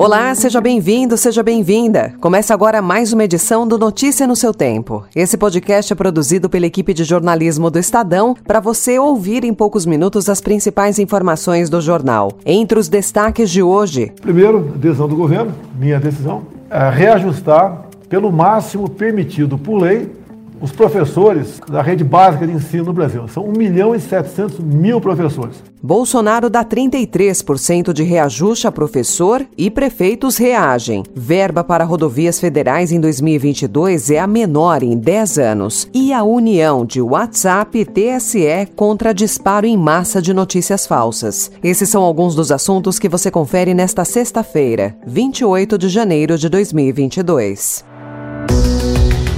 Olá, seja bem-vindo, seja bem-vinda. Começa agora mais uma edição do Notícia no seu Tempo. Esse podcast é produzido pela equipe de jornalismo do Estadão para você ouvir em poucos minutos as principais informações do jornal. Entre os destaques de hoje: primeiro, decisão do governo, minha decisão, é reajustar pelo máximo permitido por lei os professores da rede básica de ensino no Brasil. São 1 milhão e 700 mil professores. Bolsonaro dá 33% de reajuste a professor e prefeitos reagem. Verba para rodovias federais em 2022 é a menor em 10 anos. E a união de WhatsApp e TSE contra disparo em massa de notícias falsas. Esses são alguns dos assuntos que você confere nesta sexta-feira, 28 de janeiro de 2022.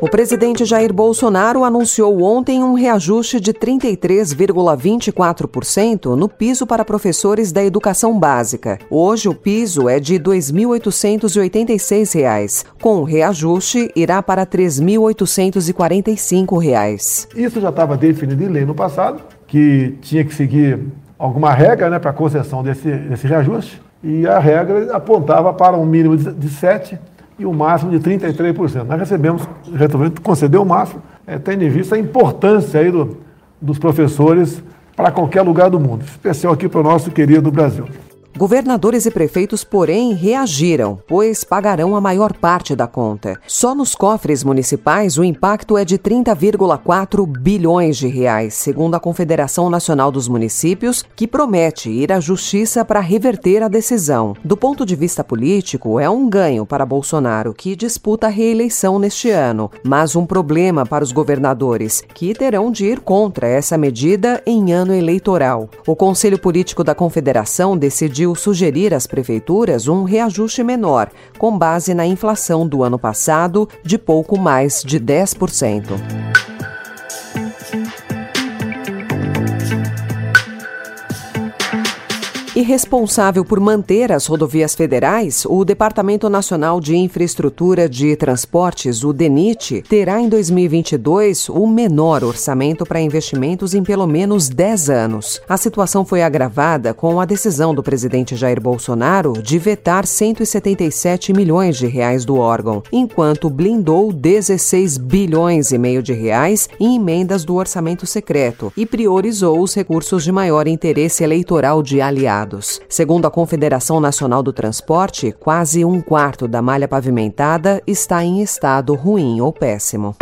O presidente Jair Bolsonaro anunciou ontem um reajuste de 33,24% no piso para professores da educação básica. Hoje o piso é de R$ 2.886. Com o reajuste, irá para R$ 3.845. Isso já estava definido em lei no passado, que tinha que seguir alguma regra né, para a concessão desse, desse reajuste, e a regra apontava para um mínimo de 7 e o máximo de 33%. Nós recebemos, resolvemos conceder o máximo, é, tendo em vista a importância aí do, dos professores para qualquer lugar do mundo, especial aqui para o nosso querido Brasil. Governadores e prefeitos, porém, reagiram, pois pagarão a maior parte da conta. Só nos cofres municipais o impacto é de 30,4 bilhões de reais, segundo a Confederação Nacional dos Municípios, que promete ir à justiça para reverter a decisão. Do ponto de vista político, é um ganho para Bolsonaro, que disputa a reeleição neste ano, mas um problema para os governadores, que terão de ir contra essa medida em ano eleitoral. O Conselho Político da Confederação decidiu decidiu sugerir às prefeituras um reajuste menor, com base na inflação do ano passado, de pouco mais de 10%. E responsável por manter as rodovias federais, o Departamento Nacional de Infraestrutura de Transportes, o DENIT, terá em 2022 o menor orçamento para investimentos em pelo menos 10 anos. A situação foi agravada com a decisão do presidente Jair Bolsonaro de vetar 177 milhões de reais do órgão, enquanto blindou 16 bilhões e meio de reais em emendas do orçamento secreto e priorizou os recursos de maior interesse eleitoral de aliados. Segundo a Confederação Nacional do Transporte, quase um quarto da malha pavimentada está em estado ruim ou péssimo.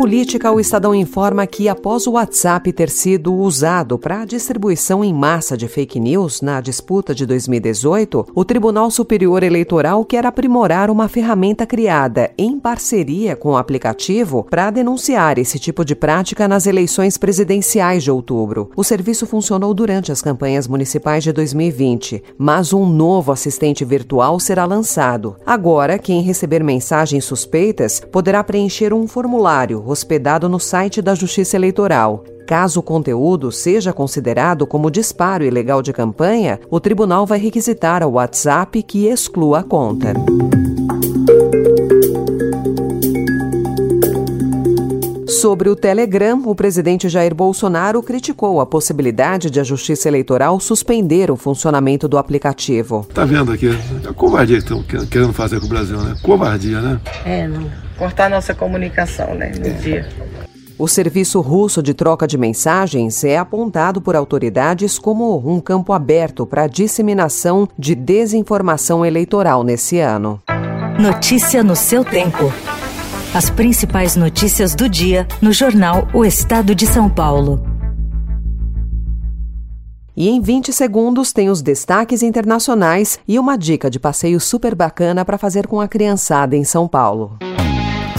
Política, o Estadão informa que, após o WhatsApp ter sido usado para a distribuição em massa de fake news na disputa de 2018, o Tribunal Superior Eleitoral quer aprimorar uma ferramenta criada em parceria com o aplicativo para denunciar esse tipo de prática nas eleições presidenciais de outubro. O serviço funcionou durante as campanhas municipais de 2020, mas um novo assistente virtual será lançado. Agora, quem receber mensagens suspeitas poderá preencher um formulário hospedado no site da Justiça Eleitoral. Caso o conteúdo seja considerado como disparo ilegal de campanha, o tribunal vai requisitar ao WhatsApp que exclua a conta. Sobre o Telegram, o presidente Jair Bolsonaro criticou a possibilidade de a Justiça Eleitoral suspender o funcionamento do aplicativo. Tá vendo aqui? A covardia que estão querendo fazer com o Brasil, né? Covardia, né? É, não. Cortar nossa comunicação, né? No é. dia. O serviço russo de troca de mensagens é apontado por autoridades como um campo aberto para a disseminação de desinformação eleitoral nesse ano. Notícia no seu tempo. As principais notícias do dia no jornal O Estado de São Paulo. E em 20 segundos tem os destaques internacionais e uma dica de passeio super bacana para fazer com a criançada em São Paulo.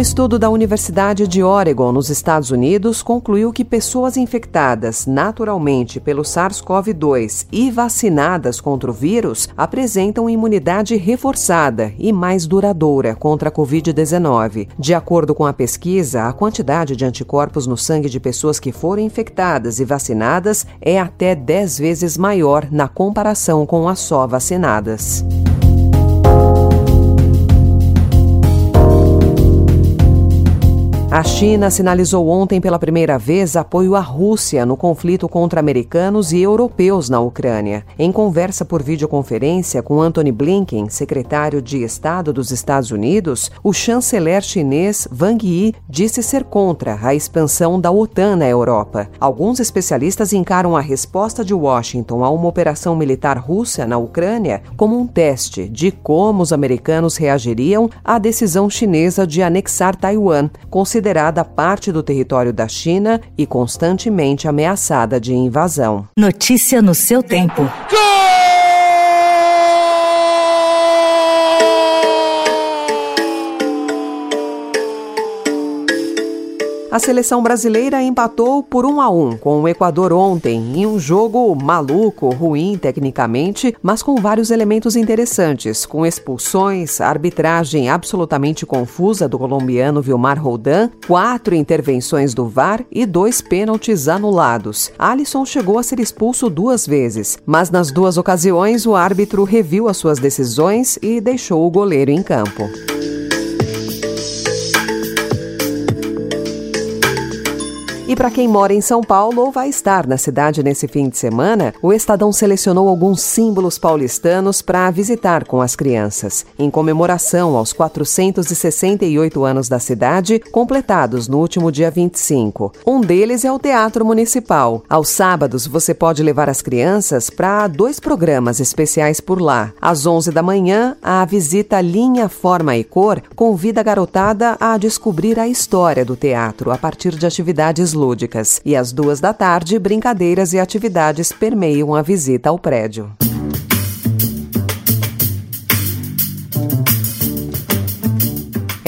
Um estudo da Universidade de Oregon, nos Estados Unidos, concluiu que pessoas infectadas naturalmente pelo SARS-CoV-2 e vacinadas contra o vírus apresentam imunidade reforçada e mais duradoura contra a Covid-19. De acordo com a pesquisa, a quantidade de anticorpos no sangue de pessoas que foram infectadas e vacinadas é até 10 vezes maior na comparação com as só vacinadas. A China sinalizou ontem pela primeira vez apoio à Rússia no conflito contra americanos e europeus na Ucrânia. Em conversa por videoconferência com Antony Blinken, secretário de Estado dos Estados Unidos, o chanceler chinês Wang Yi disse ser contra a expansão da OTAN na Europa. Alguns especialistas encaram a resposta de Washington a uma operação militar russa na Ucrânia como um teste de como os americanos reagiriam à decisão chinesa de anexar Taiwan, considerando considerada parte do território da China e constantemente ameaçada de invasão. Notícia no seu tempo. A seleção brasileira empatou por 1 a 1 com o Equador ontem, em um jogo maluco, ruim tecnicamente, mas com vários elementos interessantes, com expulsões, arbitragem absolutamente confusa do colombiano Vilmar Roldan, quatro intervenções do VAR e dois pênaltis anulados. Alisson chegou a ser expulso duas vezes, mas nas duas ocasiões o árbitro reviu as suas decisões e deixou o goleiro em campo. E para quem mora em São Paulo ou vai estar na cidade nesse fim de semana, o Estadão selecionou alguns símbolos paulistanos para visitar com as crianças, em comemoração aos 468 anos da cidade, completados no último dia 25. Um deles é o Teatro Municipal. Aos sábados, você pode levar as crianças para dois programas especiais por lá. Às 11 da manhã, a visita Linha, Forma e Cor convida a garotada a descobrir a história do teatro a partir de atividades lúdicas. E às duas da tarde, brincadeiras e atividades permeiam a visita ao prédio.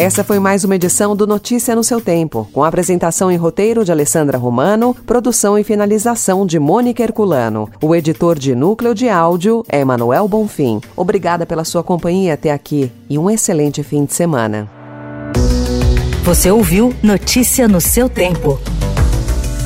Essa foi mais uma edição do Notícia no seu Tempo, com apresentação e roteiro de Alessandra Romano, produção e finalização de Mônica Herculano. O editor de núcleo de áudio é Manuel Bonfim. Obrigada pela sua companhia até aqui e um excelente fim de semana. Você ouviu Notícia no seu Tempo.